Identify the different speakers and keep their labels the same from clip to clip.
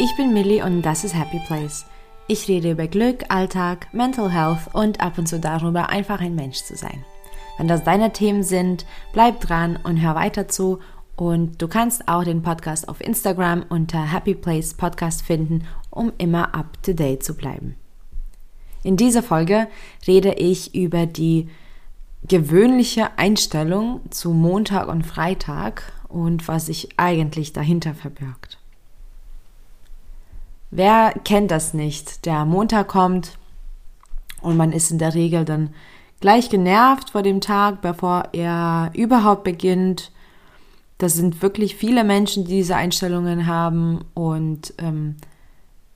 Speaker 1: ich bin Millie und das ist Happy Place. Ich rede über Glück, Alltag, Mental Health und ab und zu darüber, einfach ein Mensch zu sein. Wenn das deine Themen sind, bleib dran und hör weiter zu. Und du kannst auch den Podcast auf Instagram unter Happy Place Podcast finden, um immer up to date zu bleiben. In dieser Folge rede ich über die gewöhnliche Einstellung zu Montag und Freitag und was sich eigentlich dahinter verbirgt. Wer kennt das nicht? Der Montag kommt und man ist in der Regel dann gleich genervt vor dem Tag, bevor er überhaupt beginnt. Das sind wirklich viele Menschen, die diese Einstellungen haben und ähm,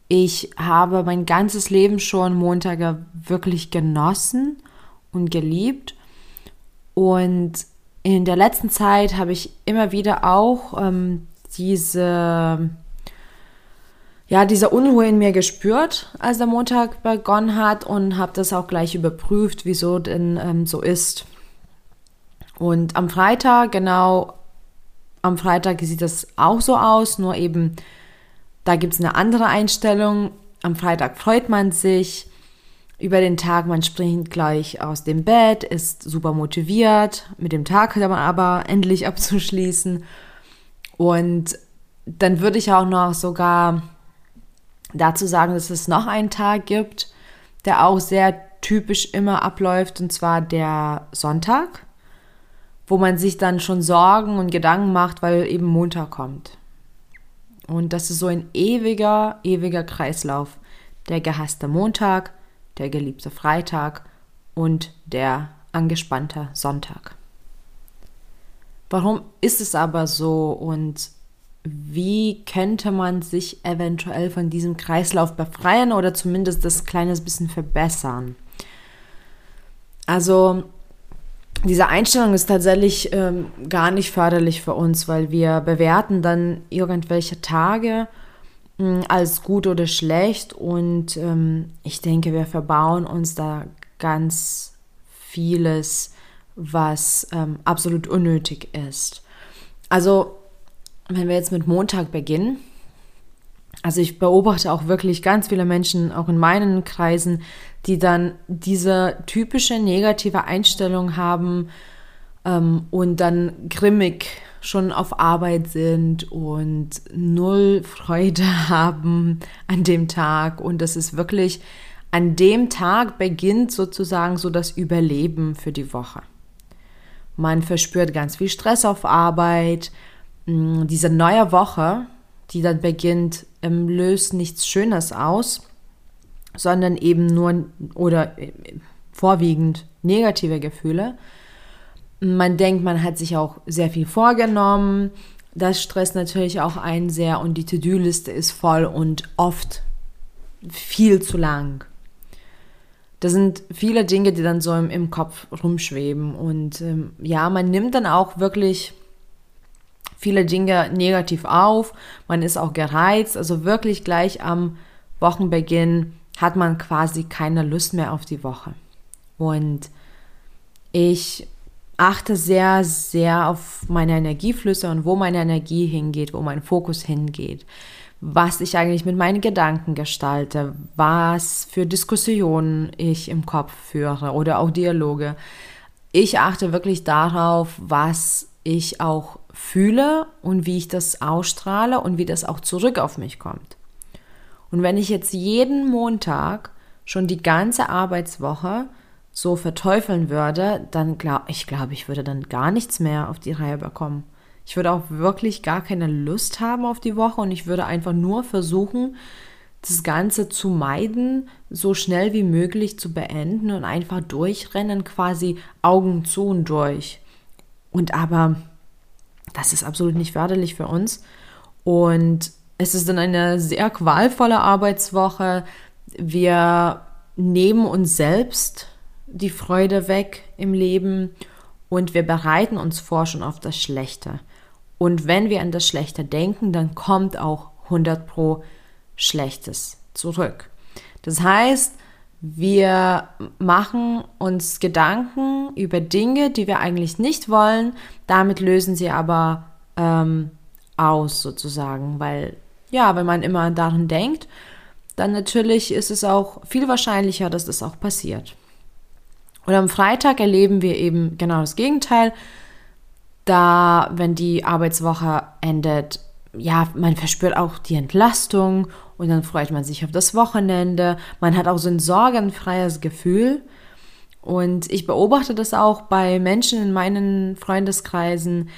Speaker 1: ich habe mein ganzes Leben schon Montage wirklich genossen und geliebt und in der letzten Zeit habe ich immer wieder auch ähm, diese ja, diese Unruhe in mir gespürt, als der Montag begonnen hat und habe das auch gleich überprüft, wieso denn ähm, so ist. Und am Freitag, genau, am Freitag sieht das auch so aus, nur eben, da gibt es eine andere Einstellung. Am Freitag freut man sich über den Tag, man springt gleich aus dem Bett, ist super motiviert, mit dem Tag hat man aber endlich abzuschließen. Und dann würde ich auch noch sogar dazu sagen, dass es noch einen Tag gibt, der auch sehr typisch immer abläuft, und zwar der Sonntag, wo man sich dann schon Sorgen und Gedanken macht, weil eben Montag kommt. Und das ist so ein ewiger, ewiger Kreislauf. Der gehasste Montag, der geliebte Freitag und der angespannte Sonntag. Warum ist es aber so und wie könnte man sich eventuell von diesem Kreislauf befreien oder zumindest das kleines bisschen verbessern? Also diese Einstellung ist tatsächlich ähm, gar nicht förderlich für uns, weil wir bewerten dann irgendwelche Tage mh, hm, als gut oder schlecht und ähm, ich denke, wir verbauen uns da ganz vieles, was ähm, absolut unnötig ist. Also wenn wir jetzt mit Montag beginnen, also ich beobachte auch wirklich ganz viele Menschen, auch in meinen Kreisen, die dann diese typische negative Einstellung haben ähm, und dann grimmig schon auf Arbeit sind und null Freude haben an dem Tag. Und das ist wirklich, an dem Tag beginnt sozusagen so das Überleben für die Woche. Man verspürt ganz viel Stress auf Arbeit, diese neue Woche, die dann beginnt, ähm, löst nichts Schönes aus, sondern eben nur oder äh, vorwiegend negative Gefühle. Man denkt, man hat sich auch sehr viel vorgenommen. Das stresst natürlich auch einen sehr und die To-Do-Liste ist voll und oft viel zu lang. Das sind viele Dinge, die dann so im, im Kopf rumschweben. Und ähm, ja, man nimmt dann auch wirklich viele Dinge negativ auf, man ist auch gereizt, also wirklich gleich am Wochenbeginn hat man quasi keine Lust mehr auf die Woche. Und ich achte sehr, sehr auf meine Energieflüsse und wo meine Energie hingeht, wo mein Fokus hingeht, was ich eigentlich mit meinen Gedanken gestalte, was für Diskussionen ich im Kopf führe oder auch Dialoge. Ich achte wirklich darauf, was ich auch fühle und wie ich das ausstrahle und wie das auch zurück auf mich kommt. Und wenn ich jetzt jeden Montag schon die ganze Arbeitswoche so verteufeln würde, dann glaube ich, glaube ich würde dann gar nichts mehr auf die Reihe bekommen. Ich würde auch wirklich gar keine Lust haben auf die Woche und ich würde einfach nur versuchen, das Ganze zu meiden, so schnell wie möglich zu beenden und einfach durchrennen, quasi Augen zu und durch. Und aber das ist absolut nicht förderlich für uns. Und es ist dann eine sehr qualvolle Arbeitswoche. Wir nehmen uns selbst die Freude weg im Leben und wir bereiten uns vor schon auf das Schlechte. Und wenn wir an das Schlechte denken, dann kommt auch 100 pro Schlechtes zurück. Das heißt, wir machen uns Gedanken über Dinge, die wir eigentlich nicht wollen. Damit lösen sie aber ähm, aus sozusagen, weil ja, wenn man immer daran denkt, dann natürlich ist es auch viel wahrscheinlicher, dass das auch passiert. Und am Freitag erleben wir eben genau das Gegenteil. Da, wenn die Arbeitswoche endet, ja, man verspürt auch die Entlastung und dann freut man sich auf das Wochenende. Man hat auch so ein sorgenfreies Gefühl. Und ich beobachte das auch bei Menschen in meinen Freundeskreisen,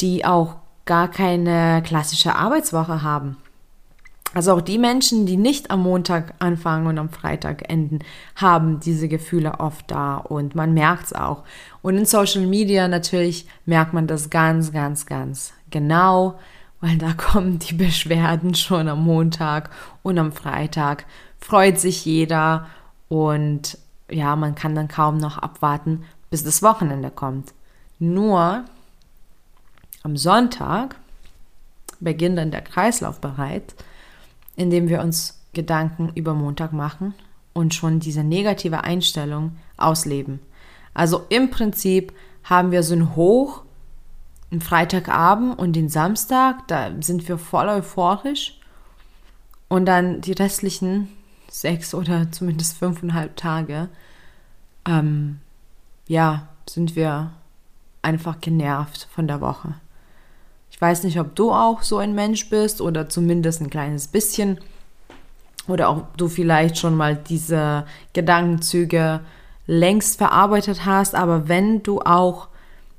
Speaker 1: die auch gar keine klassische Arbeitswoche haben. Also auch die Menschen, die nicht am Montag anfangen und am Freitag enden, haben diese Gefühle oft da und man merkt es auch. Und in Social Media natürlich merkt man das ganz, ganz, ganz genau, weil da kommen die Beschwerden schon am Montag und am Freitag. Freut sich jeder und ja, man kann dann kaum noch abwarten, bis das Wochenende kommt. Nur am Sonntag beginnt dann der Kreislauf bereits indem wir uns Gedanken über Montag machen und schon diese negative Einstellung ausleben. Also im Prinzip haben wir so ein Hoch am Freitagabend und den Samstag, da sind wir voll euphorisch. Und dann die restlichen sechs oder zumindest fünfeinhalb Tage, ähm, ja, sind wir einfach genervt von der Woche. Ich weiß nicht, ob du auch so ein Mensch bist oder zumindest ein kleines bisschen. Oder ob du vielleicht schon mal diese Gedankenzüge längst verarbeitet hast. Aber wenn du auch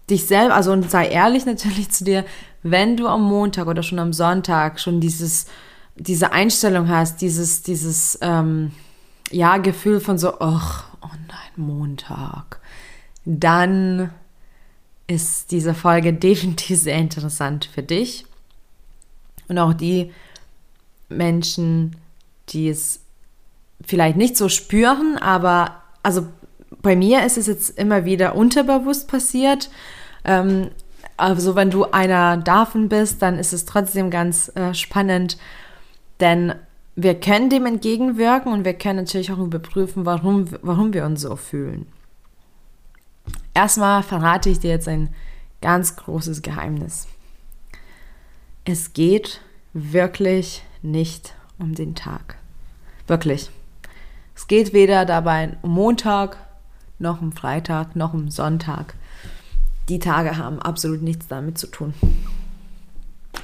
Speaker 1: dich selber, also und sei ehrlich natürlich zu dir, wenn du am Montag oder schon am Sonntag schon dieses, diese Einstellung hast, dieses, dieses, ähm, ja, Gefühl von so, ach, oh nein, Montag, dann ist diese Folge definitiv sehr interessant für dich und auch die Menschen, die es vielleicht nicht so spüren, aber also bei mir ist es jetzt immer wieder unterbewusst passiert. Ähm, also wenn du einer davon bist, dann ist es trotzdem ganz äh, spannend, denn wir können dem entgegenwirken und wir können natürlich auch überprüfen, warum, warum wir uns so fühlen. Erstmal verrate ich dir jetzt ein ganz großes Geheimnis. Es geht wirklich nicht um den Tag. Wirklich. Es geht weder dabei um Montag, noch um Freitag, noch um Sonntag. Die Tage haben absolut nichts damit zu tun.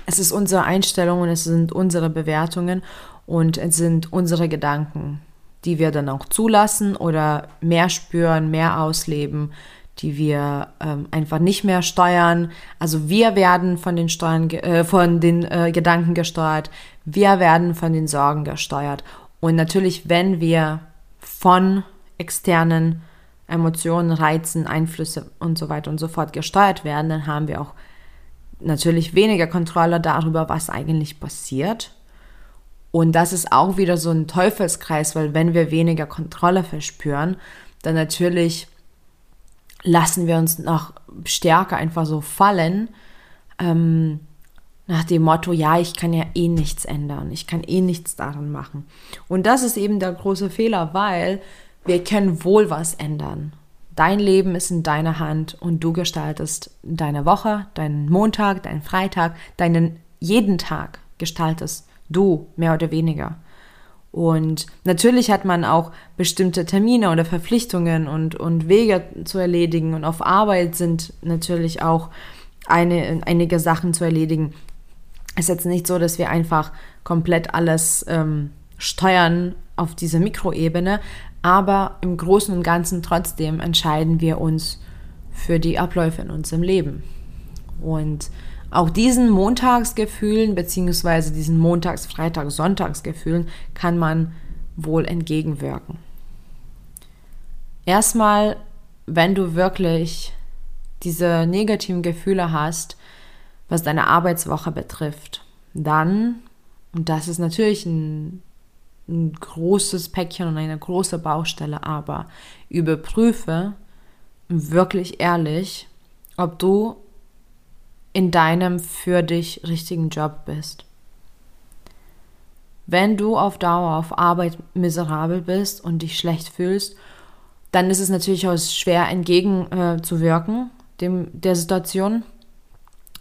Speaker 1: Es ist unsere Einstellung und es sind unsere Bewertungen und es sind unsere Gedanken, die wir dann auch zulassen oder mehr spüren, mehr ausleben, die wir ähm, einfach nicht mehr steuern. Also wir werden von den Steuern, äh, von den äh, Gedanken gesteuert, wir werden von den Sorgen gesteuert. Und natürlich, wenn wir von externen Emotionen, Reizen, Einflüsse und so weiter und so fort gesteuert werden, dann haben wir auch natürlich weniger Kontrolle darüber, was eigentlich passiert. Und das ist auch wieder so ein Teufelskreis, weil wenn wir weniger Kontrolle verspüren, dann natürlich lassen wir uns noch stärker einfach so fallen, ähm, nach dem Motto, ja, ich kann ja eh nichts ändern, ich kann eh nichts daran machen. Und das ist eben der große Fehler, weil wir können wohl was ändern. Dein Leben ist in deiner Hand und du gestaltest deine Woche, deinen Montag, deinen Freitag, deinen jeden Tag gestaltest du mehr oder weniger. Und natürlich hat man auch bestimmte Termine oder Verpflichtungen und, und Wege zu erledigen. Und auf Arbeit sind natürlich auch eine, einige Sachen zu erledigen. Es ist jetzt nicht so, dass wir einfach komplett alles ähm, steuern auf dieser Mikroebene, aber im Großen und Ganzen trotzdem entscheiden wir uns für die Abläufe in unserem Leben. Und auch diesen Montagsgefühlen beziehungsweise diesen Montags-, Freitags-, Sonntagsgefühlen kann man wohl entgegenwirken. Erstmal, wenn du wirklich diese negativen Gefühle hast, was deine Arbeitswoche betrifft, dann, und das ist natürlich ein, ein großes Päckchen und eine große Baustelle, aber überprüfe wirklich ehrlich, ob du in deinem für dich richtigen Job bist. Wenn du auf Dauer auf Arbeit miserabel bist und dich schlecht fühlst, dann ist es natürlich auch schwer entgegenzuwirken äh, der Situation,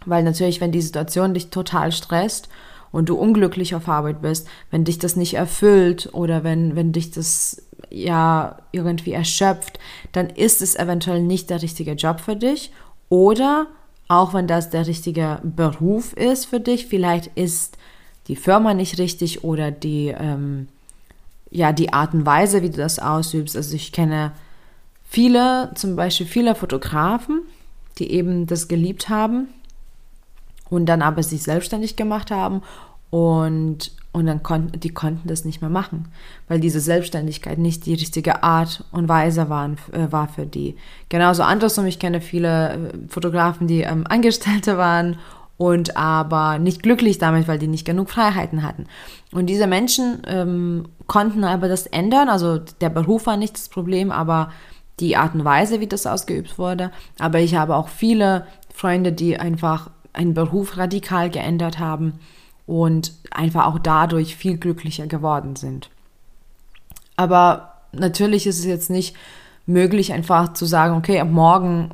Speaker 1: weil natürlich, wenn die Situation dich total stresst und du unglücklich auf Arbeit bist, wenn dich das nicht erfüllt oder wenn, wenn dich das ja irgendwie erschöpft, dann ist es eventuell nicht der richtige Job für dich oder auch wenn das der richtige Beruf ist für dich, vielleicht ist die Firma nicht richtig oder die, ähm, ja, die Art und Weise, wie du das ausübst. Also ich kenne viele, zum Beispiel viele Fotografen, die eben das geliebt haben und dann aber sich selbstständig gemacht haben und, und dann konnten die konnten das nicht mehr machen, weil diese Selbstständigkeit nicht die richtige Art und Weise waren, äh, war für die. Genauso andersrum, ich kenne viele äh, Fotografen, die ähm, Angestellte waren und aber nicht glücklich damit, weil die nicht genug Freiheiten hatten. Und diese Menschen ähm, konnten aber das ändern, also der Beruf war nicht das Problem, aber die Art und Weise, wie das ausgeübt wurde. Aber ich habe auch viele Freunde, die einfach einen Beruf radikal geändert haben und einfach auch dadurch viel glücklicher geworden sind. Aber natürlich ist es jetzt nicht möglich, einfach zu sagen, okay, ab morgen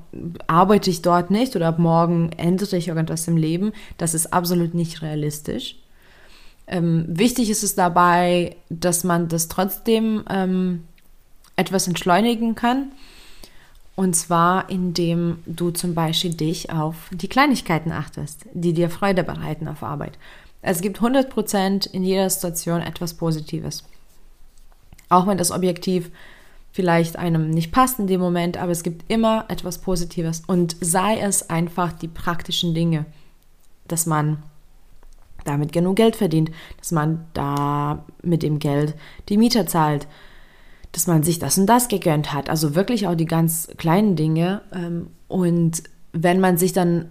Speaker 1: arbeite ich dort nicht oder ab morgen ändere ich irgendwas im Leben. Das ist absolut nicht realistisch. Ähm, wichtig ist es dabei, dass man das trotzdem ähm, etwas entschleunigen kann. Und zwar, indem du zum Beispiel dich auf die Kleinigkeiten achtest, die dir Freude bereiten auf Arbeit. Es gibt 100% in jeder Situation etwas Positives. Auch wenn das Objektiv vielleicht einem nicht passt in dem Moment, aber es gibt immer etwas Positives. Und sei es einfach die praktischen Dinge, dass man damit genug Geld verdient, dass man da mit dem Geld die Mieter zahlt, dass man sich das und das gegönnt hat. Also wirklich auch die ganz kleinen Dinge. Ähm, und wenn man sich dann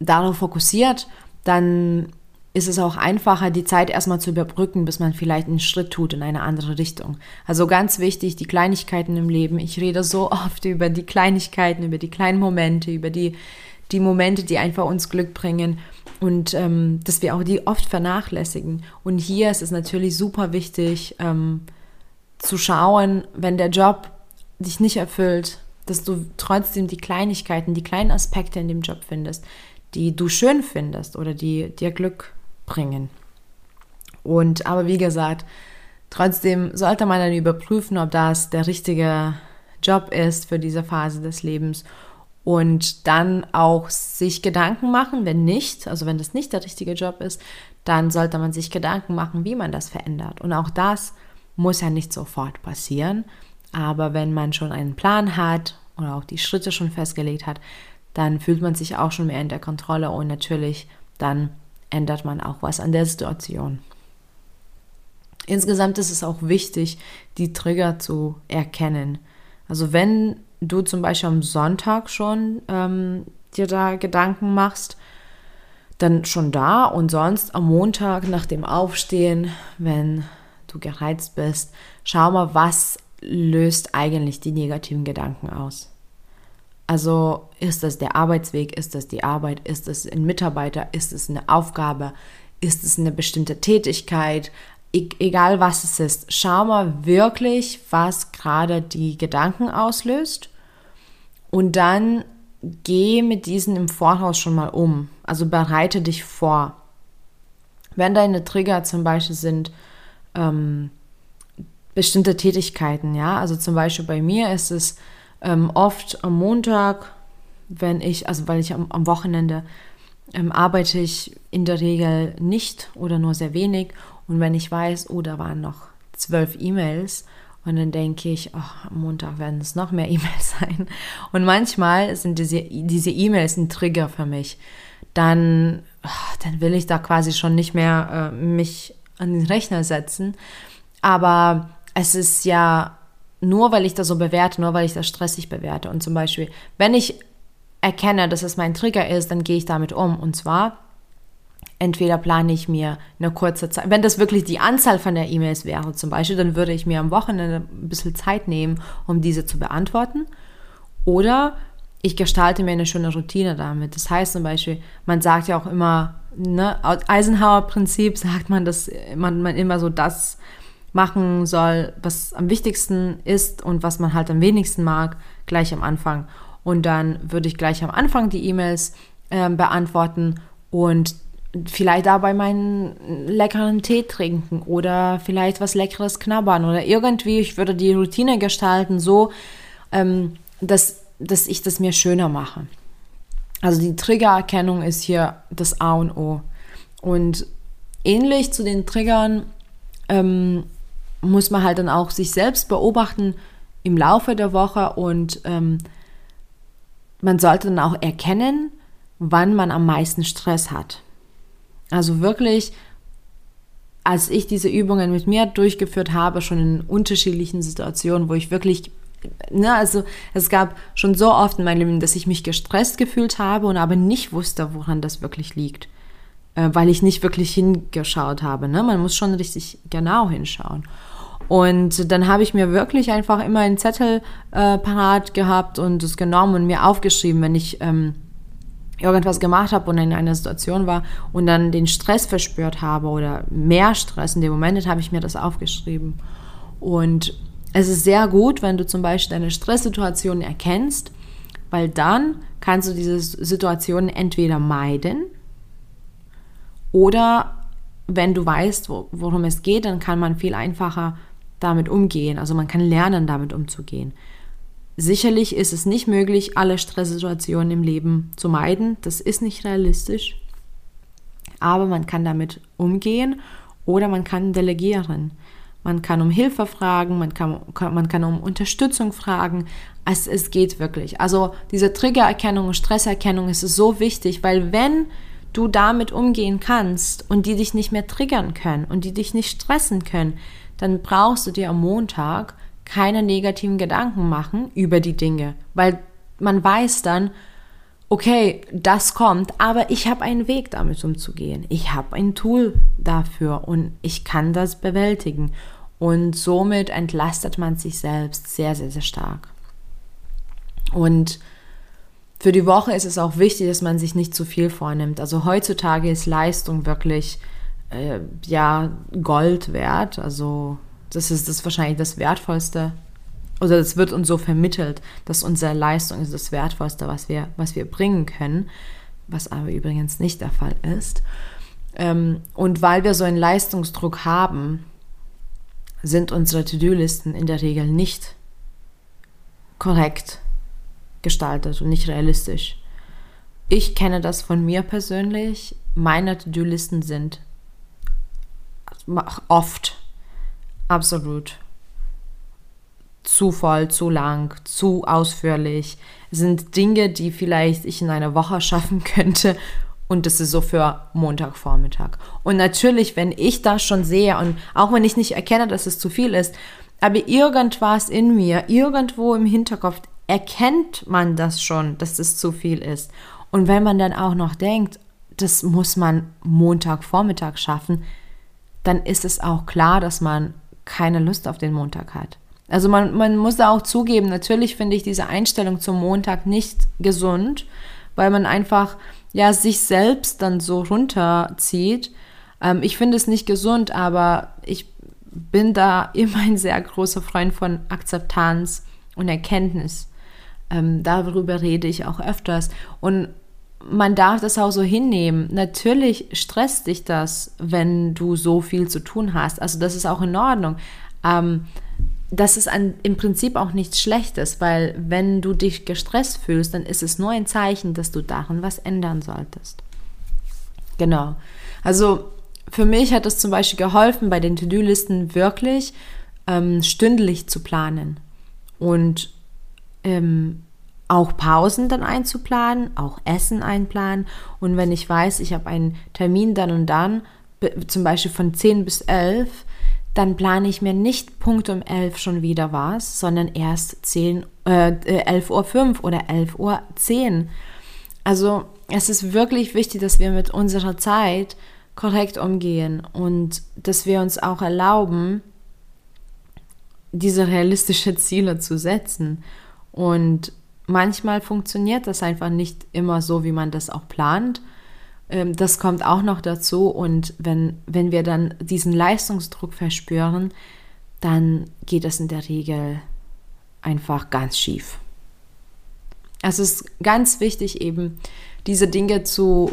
Speaker 1: darauf fokussiert, dann ist es auch einfacher, die Zeit erstmal zu überbrücken, bis man vielleicht einen Schritt tut in eine andere Richtung. Also ganz wichtig, die Kleinigkeiten im Leben. Ich rede so oft über die Kleinigkeiten, über die kleinen Momente, über die, die Momente, die einfach uns Glück bringen und ähm, dass wir auch die oft vernachlässigen. Und hier ist es natürlich super wichtig, ähm, zu schauen, wenn der Job dich nicht erfüllt, dass du trotzdem die Kleinigkeiten, die kleinen Aspekte in dem Job findest, die du schön findest oder die dir Glück bringen. Und aber wie gesagt, trotzdem sollte man dann überprüfen, ob das der richtige Job ist für diese Phase des Lebens und dann auch sich Gedanken machen, wenn nicht, also wenn das nicht der richtige Job ist, dann sollte man sich Gedanken machen, wie man das verändert. Und auch das muss ja nicht sofort passieren, aber wenn man schon einen Plan hat oder auch die Schritte schon festgelegt hat, dann fühlt man sich auch schon mehr in der Kontrolle und natürlich dann ändert man auch was an der Situation. Insgesamt ist es auch wichtig, die Trigger zu erkennen. Also wenn du zum Beispiel am Sonntag schon ähm, dir da Gedanken machst, dann schon da und sonst am Montag nach dem Aufstehen, wenn du gereizt bist, schau mal, was löst eigentlich die negativen Gedanken aus. Also ist das der Arbeitsweg, ist das die Arbeit, ist es ein Mitarbeiter, ist es eine Aufgabe, ist es eine bestimmte Tätigkeit, e egal was es ist, schau mal wirklich, was gerade die Gedanken auslöst und dann geh mit diesen im Voraus schon mal um. Also bereite dich vor. Wenn deine Trigger zum Beispiel sind, ähm, bestimmte Tätigkeiten, ja. Also zum Beispiel bei mir ist es ähm, oft am Montag, wenn ich, also weil ich am, am Wochenende ähm, arbeite ich in der Regel nicht oder nur sehr wenig. Und wenn ich weiß, oh, da waren noch zwölf E-Mails, und dann denke ich, oh, am Montag werden es noch mehr E-Mails sein. Und manchmal sind diese diese E-Mails ein Trigger für mich. Dann, oh, dann will ich da quasi schon nicht mehr äh, mich an den Rechner setzen. Aber es ist ja nur, weil ich das so bewerte, nur weil ich das stressig bewerte. Und zum Beispiel, wenn ich erkenne, dass es mein Trigger ist, dann gehe ich damit um. Und zwar, entweder plane ich mir eine kurze Zeit, wenn das wirklich die Anzahl von der E-Mails wäre zum Beispiel, dann würde ich mir am Wochenende ein bisschen Zeit nehmen, um diese zu beantworten. Oder ich gestalte mir eine schöne Routine damit. Das heißt zum Beispiel, man sagt ja auch immer, ne, Eisenhower-Prinzip sagt man, dass man, man immer so das machen soll, was am wichtigsten ist und was man halt am wenigsten mag, gleich am Anfang. Und dann würde ich gleich am Anfang die E-Mails äh, beantworten und vielleicht dabei meinen leckeren Tee trinken oder vielleicht was Leckeres knabbern oder irgendwie, ich würde die Routine gestalten so, ähm, dass, dass ich das mir schöner mache. Also die Triggererkennung ist hier das A und O. Und ähnlich zu den Triggern ähm, muss man halt dann auch sich selbst beobachten im Laufe der Woche und ähm, man sollte dann auch erkennen, wann man am meisten Stress hat. Also wirklich, als ich diese Übungen mit mir durchgeführt habe, schon in unterschiedlichen Situationen, wo ich wirklich, ne, also es gab schon so oft in meinem Leben, dass ich mich gestresst gefühlt habe und aber nicht wusste, woran das wirklich liegt. Äh, weil ich nicht wirklich hingeschaut habe. Ne? Man muss schon richtig genau hinschauen. Und dann habe ich mir wirklich einfach immer einen Zettel äh, parat gehabt und es genommen und mir aufgeschrieben, wenn ich ähm, irgendwas gemacht habe und in einer Situation war und dann den Stress verspürt habe oder mehr Stress in dem Moment, habe ich mir das aufgeschrieben. Und es ist sehr gut, wenn du zum Beispiel deine Stresssituation erkennst, weil dann kannst du diese Situation entweder meiden oder wenn du weißt, worum es geht, dann kann man viel einfacher damit umgehen. Also man kann lernen, damit umzugehen. Sicherlich ist es nicht möglich, alle Stresssituationen im Leben zu meiden. Das ist nicht realistisch. Aber man kann damit umgehen oder man kann delegieren. Man kann um Hilfe fragen, man kann, man kann um Unterstützung fragen. Es, es geht wirklich. Also diese Triggererkennung und Stresserkennung ist so wichtig, weil wenn du damit umgehen kannst und die dich nicht mehr triggern können und die dich nicht stressen können, dann brauchst du dir am Montag keine negativen Gedanken machen über die Dinge, weil man weiß dann, okay, das kommt, aber ich habe einen Weg damit umzugehen. Ich habe ein Tool dafür und ich kann das bewältigen. Und somit entlastet man sich selbst sehr, sehr, sehr stark. Und für die Woche ist es auch wichtig, dass man sich nicht zu viel vornimmt. Also heutzutage ist Leistung wirklich äh, ja Gold wert. Also das ist das wahrscheinlich das Wertvollste. Oder es wird uns so vermittelt, dass unsere Leistung ist das Wertvollste, was wir, was wir bringen können, was aber übrigens nicht der Fall ist. Ähm, und weil wir so einen Leistungsdruck haben, sind unsere To-Do-Listen in der Regel nicht korrekt gestaltet und nicht realistisch. Ich kenne das von mir persönlich. Meine To-Do-Listen sind oft absolut zu voll, zu lang, zu ausführlich. Es sind Dinge, die vielleicht ich in einer Woche schaffen könnte und das ist so für Montagvormittag. Und natürlich, wenn ich das schon sehe und auch wenn ich nicht erkenne, dass es zu viel ist, aber irgendwas in mir, irgendwo im Hinterkopf erkennt man das schon, dass das zu viel ist. Und wenn man dann auch noch denkt, das muss man Montagvormittag schaffen, dann ist es auch klar, dass man keine Lust auf den Montag hat. Also man, man muss da auch zugeben, natürlich finde ich diese Einstellung zum Montag nicht gesund, weil man einfach ja sich selbst dann so runterzieht. Ähm, ich finde es nicht gesund, aber ich bin da immer ein sehr großer Freund von Akzeptanz und Erkenntnis. Ähm, darüber rede ich auch öfters. Und man darf das auch so hinnehmen. Natürlich stresst dich das, wenn du so viel zu tun hast. Also das ist auch in Ordnung. Ähm, das ist ein, im Prinzip auch nichts Schlechtes, weil wenn du dich gestresst fühlst, dann ist es nur ein Zeichen, dass du daran was ändern solltest. Genau. Also für mich hat es zum Beispiel geholfen, bei den To-Do-Listen wirklich ähm, stündlich zu planen und ähm, auch Pausen dann einzuplanen, auch Essen einplanen. Und wenn ich weiß, ich habe einen Termin dann und dann, zum Beispiel von 10 bis 11, dann plane ich mir nicht Punkt um 11 schon wieder was, sondern erst 10, äh, 11.05 Uhr 5 oder 11.10 Uhr 10. Also es ist wirklich wichtig, dass wir mit unserer Zeit korrekt umgehen und dass wir uns auch erlauben, diese realistischen Ziele zu setzen. Und manchmal funktioniert das einfach nicht immer so, wie man das auch plant. Ähm, das kommt auch noch dazu. Und wenn, wenn wir dann diesen Leistungsdruck verspüren, dann geht es in der Regel einfach ganz schief. Es ist ganz wichtig eben, diese Dinge zu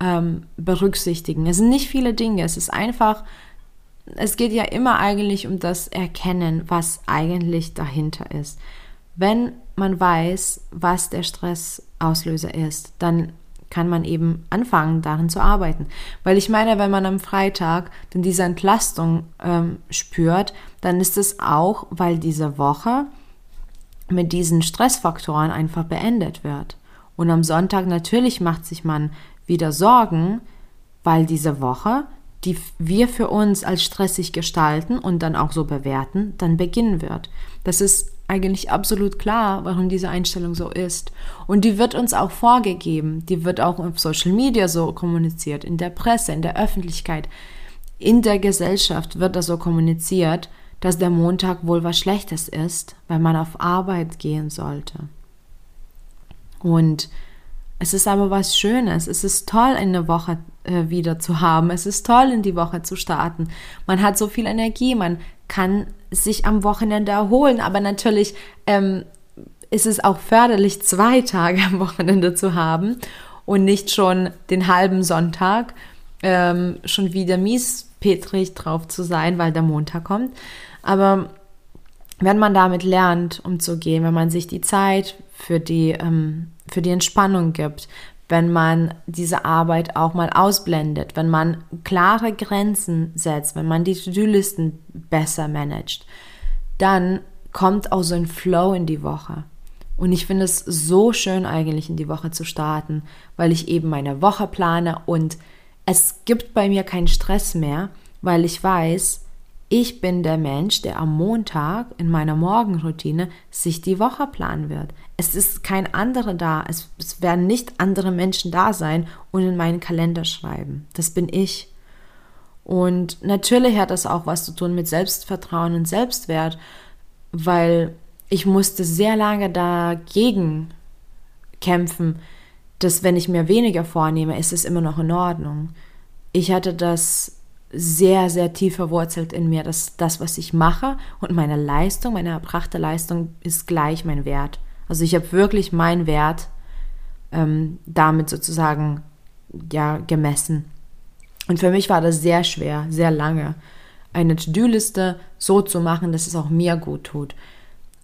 Speaker 1: ähm, berücksichtigen. Es sind nicht viele Dinge, es ist einfach, es geht ja immer eigentlich um das Erkennen, was eigentlich dahinter ist. Wenn man weiß, was der Stressauslöser ist, dann kann man eben anfangen, darin zu arbeiten. Weil ich meine, wenn man am Freitag dann diese Entlastung ähm, spürt, dann ist es auch, weil diese Woche mit diesen Stressfaktoren einfach beendet wird. Und am Sonntag natürlich macht sich man wieder Sorgen, weil diese Woche, die wir für uns als stressig gestalten und dann auch so bewerten, dann beginnen wird. Das ist eigentlich absolut klar, warum diese Einstellung so ist. Und die wird uns auch vorgegeben. Die wird auch auf Social Media so kommuniziert, in der Presse, in der Öffentlichkeit, in der Gesellschaft wird das so kommuniziert, dass der Montag wohl was Schlechtes ist, weil man auf Arbeit gehen sollte. Und es ist aber was Schönes. Es ist toll, eine Woche äh, wieder zu haben. Es ist toll, in die Woche zu starten. Man hat so viel Energie, man kann sich am Wochenende erholen. Aber natürlich ähm, ist es auch förderlich, zwei Tage am Wochenende zu haben und nicht schon den halben Sonntag ähm, schon wieder miespetrig drauf zu sein, weil der Montag kommt. Aber wenn man damit lernt, umzugehen, wenn man sich die Zeit für die, ähm, für die Entspannung gibt, wenn man diese Arbeit auch mal ausblendet, wenn man klare Grenzen setzt, wenn man die To-Do-Listen besser managt, dann kommt auch so ein Flow in die Woche. Und ich finde es so schön eigentlich in die Woche zu starten, weil ich eben meine Woche plane und es gibt bei mir keinen Stress mehr, weil ich weiß, ich bin der Mensch, der am Montag in meiner Morgenroutine sich die Woche planen wird. Es ist kein anderer da. Es, es, werden nicht andere Menschen da sein und in meinen Kalender schreiben. Das bin ich. Und natürlich hat das auch was zu tun mit Selbstvertrauen und Selbstwert, weil ich musste sehr lange dagegen kämpfen, dass wenn ich mir weniger vornehme, ist es immer noch in Ordnung. Ich hatte das sehr, sehr tief verwurzelt in mir, dass das, was ich mache und meine Leistung, meine erbrachte Leistung ist gleich mein Wert. Also ich habe wirklich meinen Wert ähm, damit sozusagen ja gemessen. Und für mich war das sehr schwer, sehr lange, eine To-Do-Liste so zu machen, dass es auch mir gut tut.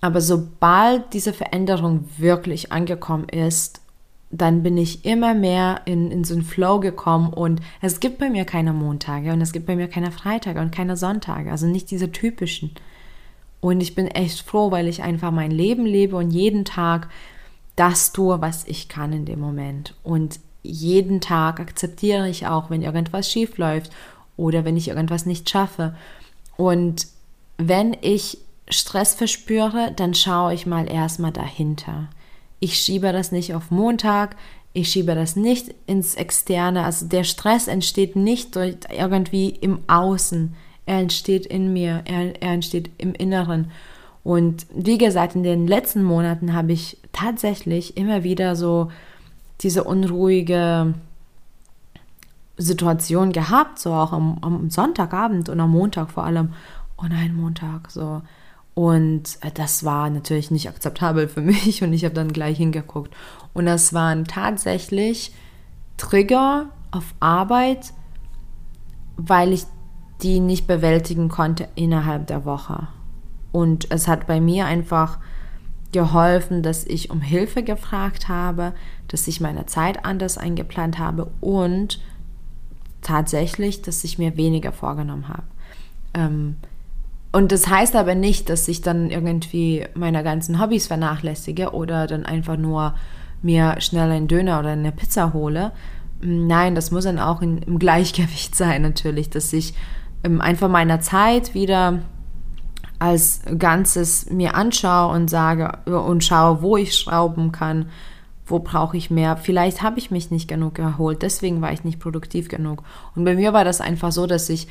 Speaker 1: Aber sobald diese Veränderung wirklich angekommen ist dann bin ich immer mehr in, in so einen Flow gekommen und es gibt bei mir keine Montage und es gibt bei mir keine Freitage und keine Sonntage, also nicht diese typischen. Und ich bin echt froh, weil ich einfach mein Leben lebe und jeden Tag das tue, was ich kann in dem Moment. Und jeden Tag akzeptiere ich auch, wenn irgendwas schief läuft oder wenn ich irgendwas nicht schaffe. Und wenn ich Stress verspüre, dann schaue ich mal erstmal dahinter ich schiebe das nicht auf Montag, ich schiebe das nicht ins Externe. Also der Stress entsteht nicht durch irgendwie im Außen. Er entsteht in mir, er, er entsteht im Inneren. Und wie gesagt, in den letzten Monaten habe ich tatsächlich immer wieder so diese unruhige Situation gehabt, so auch am, am Sonntagabend und am Montag vor allem. Oh nein, Montag, so und äh, das war natürlich nicht akzeptabel für mich und ich habe dann gleich hingeguckt. Und das waren tatsächlich Trigger auf Arbeit, weil ich die nicht bewältigen konnte innerhalb der Woche. Und es hat bei mir einfach geholfen, dass ich um Hilfe gefragt habe, dass ich meine Zeit anders eingeplant habe und tatsächlich, dass ich mir weniger vorgenommen habe. Ähm, und das heißt aber nicht, dass ich dann irgendwie meine ganzen Hobbys vernachlässige oder dann einfach nur mir schnell einen Döner oder eine Pizza hole. Nein, das muss dann auch in, im Gleichgewicht sein natürlich, dass ich ähm, einfach meiner Zeit wieder als Ganzes mir anschaue und sage und schaue, wo ich schrauben kann, wo brauche ich mehr. Vielleicht habe ich mich nicht genug erholt, deswegen war ich nicht produktiv genug. Und bei mir war das einfach so, dass ich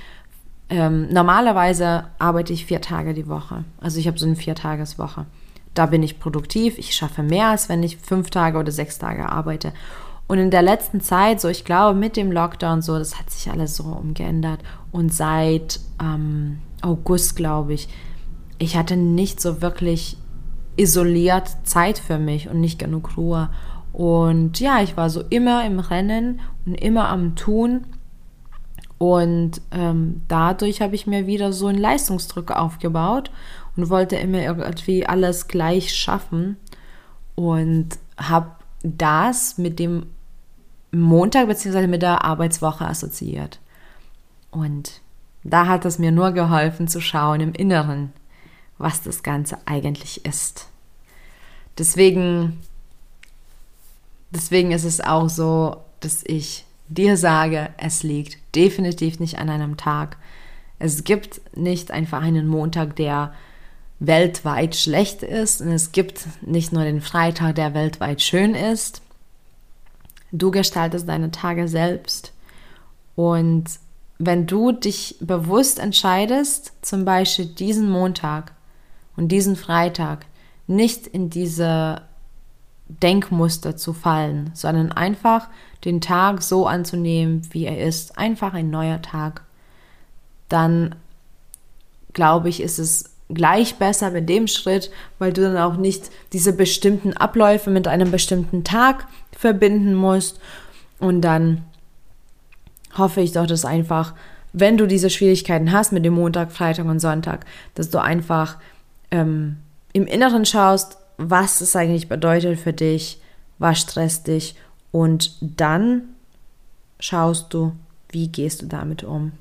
Speaker 1: ähm, normalerweise arbeite ich vier Tage die Woche. Also ich habe so eine Viertageswoche. Da bin ich produktiv. Ich schaffe mehr, als wenn ich fünf Tage oder sechs Tage arbeite. Und in der letzten Zeit, so ich glaube mit dem Lockdown so, das hat sich alles so umgeändert. Und seit ähm, August, glaube ich, ich hatte nicht so wirklich isoliert Zeit für mich und nicht genug Ruhe. Und ja, ich war so immer im Rennen und immer am Tun. Und ähm, dadurch habe ich mir wieder so einen Leistungsdruck aufgebaut und wollte immer irgendwie alles gleich schaffen. Und habe das mit dem Montag bzw. mit der Arbeitswoche assoziiert. Und da hat es mir nur geholfen zu schauen im Inneren, was das Ganze eigentlich ist. Deswegen, deswegen ist es auch so, dass ich dir sage, es liegt definitiv nicht an einem Tag. Es gibt nicht einfach einen Montag, der weltweit schlecht ist und es gibt nicht nur den Freitag, der weltweit schön ist. Du gestaltest deine Tage selbst und wenn du dich bewusst entscheidest, zum Beispiel diesen Montag und diesen Freitag nicht in diese Denkmuster zu fallen, sondern einfach den Tag so anzunehmen, wie er ist, einfach ein neuer Tag, dann glaube ich, ist es gleich besser mit dem Schritt, weil du dann auch nicht diese bestimmten Abläufe mit einem bestimmten Tag verbinden musst. Und dann hoffe ich doch, dass einfach, wenn du diese Schwierigkeiten hast mit dem Montag, Freitag und Sonntag, dass du einfach ähm, im Inneren schaust, was es eigentlich bedeutet für dich, was stresst dich und dann schaust du, wie gehst du damit um.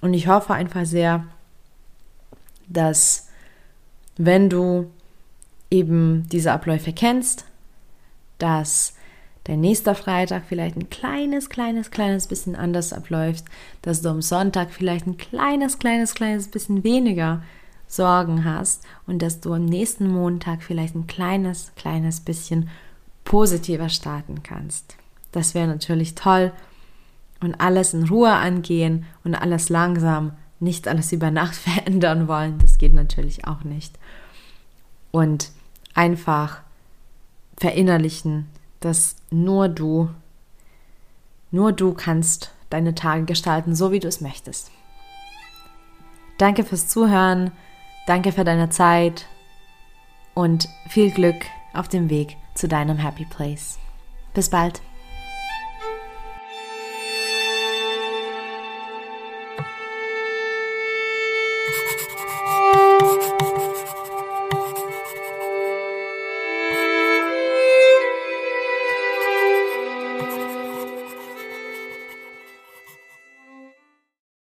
Speaker 1: Und ich hoffe einfach sehr, dass wenn du eben diese Abläufe kennst, dass der nächste Freitag vielleicht ein kleines, kleines, kleines bisschen anders abläuft, dass du am Sonntag vielleicht ein kleines, kleines, kleines bisschen weniger Sorgen hast und dass du am nächsten Montag vielleicht ein kleines, kleines bisschen positiver starten kannst. Das wäre natürlich toll und alles in Ruhe angehen und alles langsam, nicht alles über Nacht verändern wollen. Das geht natürlich auch nicht. Und einfach verinnerlichen, dass nur du, nur du kannst deine Tage gestalten, so wie du es möchtest. Danke fürs Zuhören, danke für deine Zeit und viel Glück auf dem Weg zu deinem Happy Place. Bis bald.